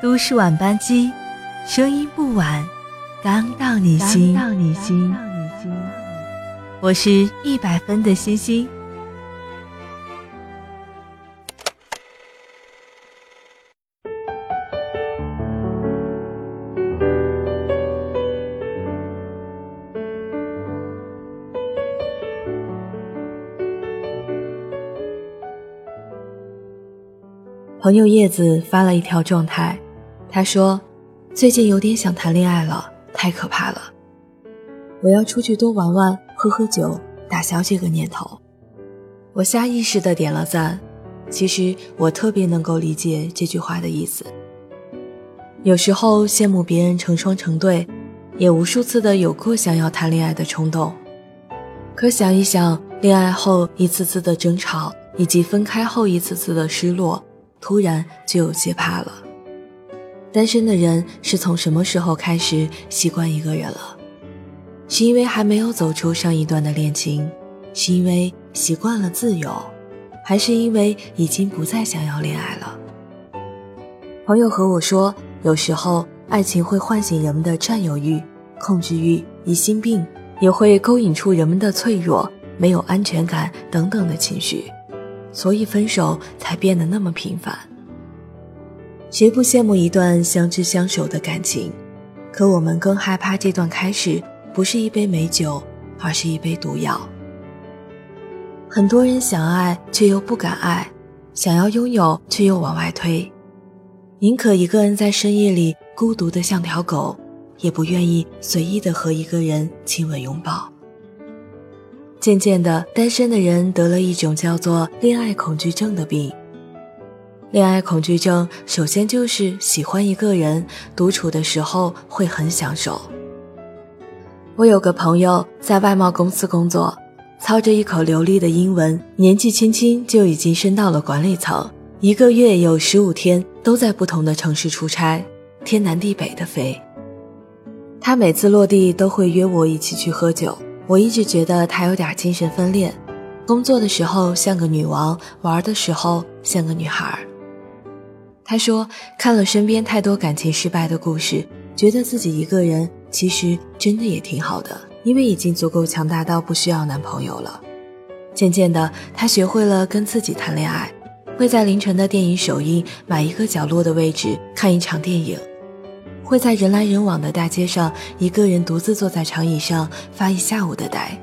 都市晚班机，声音不晚，刚到你心。到你心。我是一百分的星星。朋友叶子发了一条状态。他说：“最近有点想谈恋爱了，太可怕了。我要出去多玩玩，喝喝酒，打消这个念头。”我下意识的点了赞。其实我特别能够理解这句话的意思。有时候羡慕别人成双成对，也无数次的有过想要谈恋爱的冲动。可想一想，恋爱后一次次的争吵，以及分开后一次次的失落，突然就有些怕了。单身的人是从什么时候开始习惯一个人了？是因为还没有走出上一段的恋情，是因为习惯了自由，还是因为已经不再想要恋爱了？朋友和我说，有时候爱情会唤醒人们的占有欲、控制欲、疑心病，也会勾引出人们的脆弱、没有安全感等等的情绪，所以分手才变得那么频繁。谁不羡慕一段相知相守的感情？可我们更害怕这段开始不是一杯美酒，而是一杯毒药。很多人想爱却又不敢爱，想要拥有却又往外推，宁可一个人在深夜里孤独的像条狗，也不愿意随意的和一个人亲吻拥抱。渐渐的，单身的人得了一种叫做恋爱恐惧症的病。恋爱恐惧症首先就是喜欢一个人独处的时候会很享受。我有个朋友在外贸公司工作，操着一口流利的英文，年纪轻轻就已经升到了管理层，一个月有十五天都在不同的城市出差，天南地北的飞。他每次落地都会约我一起去喝酒，我一直觉得他有点精神分裂，工作的时候像个女王，玩的时候像个女孩。他说：“看了身边太多感情失败的故事，觉得自己一个人其实真的也挺好的，因为已经足够强大到不需要男朋友了。渐渐的，他学会了跟自己谈恋爱，会在凌晨的电影首映买一个角落的位置看一场电影，会在人来人往的大街上一个人独自坐在长椅上发一下午的呆，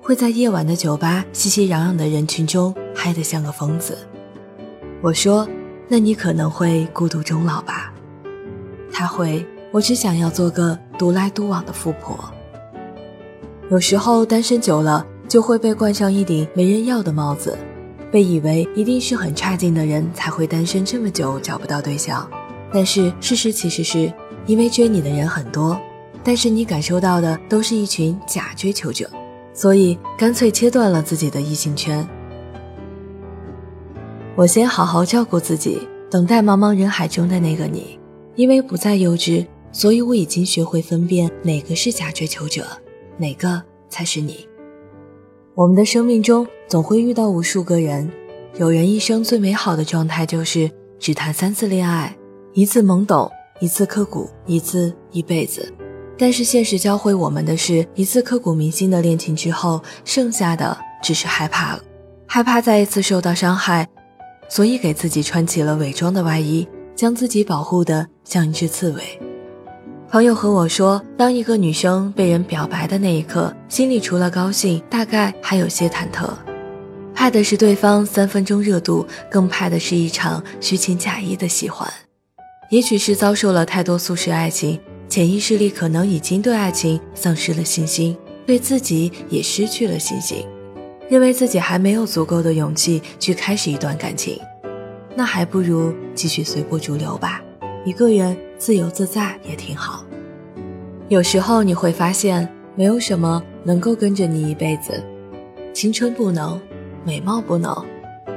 会在夜晚的酒吧熙熙攘攘的人群中嗨得像个疯子。”我说。那你可能会孤独终老吧？他会，我只想要做个独来独往的富婆。有时候单身久了，就会被冠上一顶没人要的帽子，被以为一定是很差劲的人才会单身这么久找不到对象。但是事实其实是，因为追你的人很多，但是你感受到的都是一群假追求者，所以干脆切断了自己的异性圈。我先好好照顾自己，等待茫茫人海中的那个你。因为不再幼稚，所以我已经学会分辨哪个是假追求者，哪个才是你。我们的生命中总会遇到无数个人，有人一生最美好的状态就是只谈三次恋爱，一次懵懂，一次刻骨，一次一辈子。但是现实教会我们的是，一次刻骨铭心的恋情之后，剩下的只是害怕了，害怕再一次受到伤害。所以给自己穿起了伪装的外衣，将自己保护的像一只刺猬。朋友和我说，当一个女生被人表白的那一刻，心里除了高兴，大概还有些忐忑，怕的是对方三分钟热度，更怕的是一场虚情假意的喜欢。也许是遭受了太多速食爱情，潜意识里可能已经对爱情丧失了信心，对自己也失去了信心。认为自己还没有足够的勇气去开始一段感情，那还不如继续随波逐流吧。一个人自由自在也挺好。有时候你会发现，没有什么能够跟着你一辈子。青春不能，美貌不能，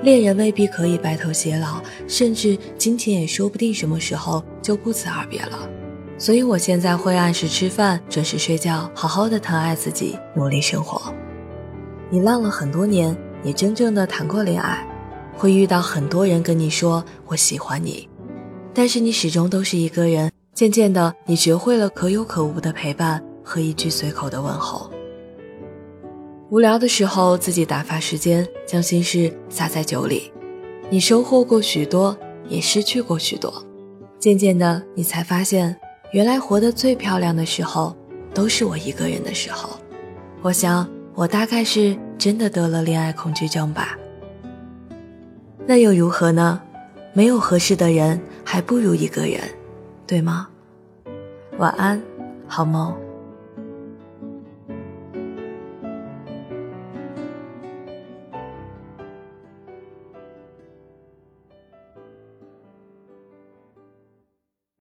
恋人未必可以白头偕老，甚至金钱也说不定什么时候就不辞而别了。所以我现在会按时吃饭，准时睡觉，好好的疼爱自己，努力生活。你浪了很多年，也真正的谈过恋爱，会遇到很多人跟你说我喜欢你，但是你始终都是一个人。渐渐的，你学会了可有可无的陪伴和一句随口的问候。无聊的时候，自己打发时间，将心事撒在酒里。你收获过许多，也失去过许多。渐渐的，你才发现，原来活得最漂亮的时候，都是我一个人的时候。我想，我大概是真的得了恋爱恐惧症吧。那又如何呢？没有合适的人，还不如一个人。对吗？晚安，好梦。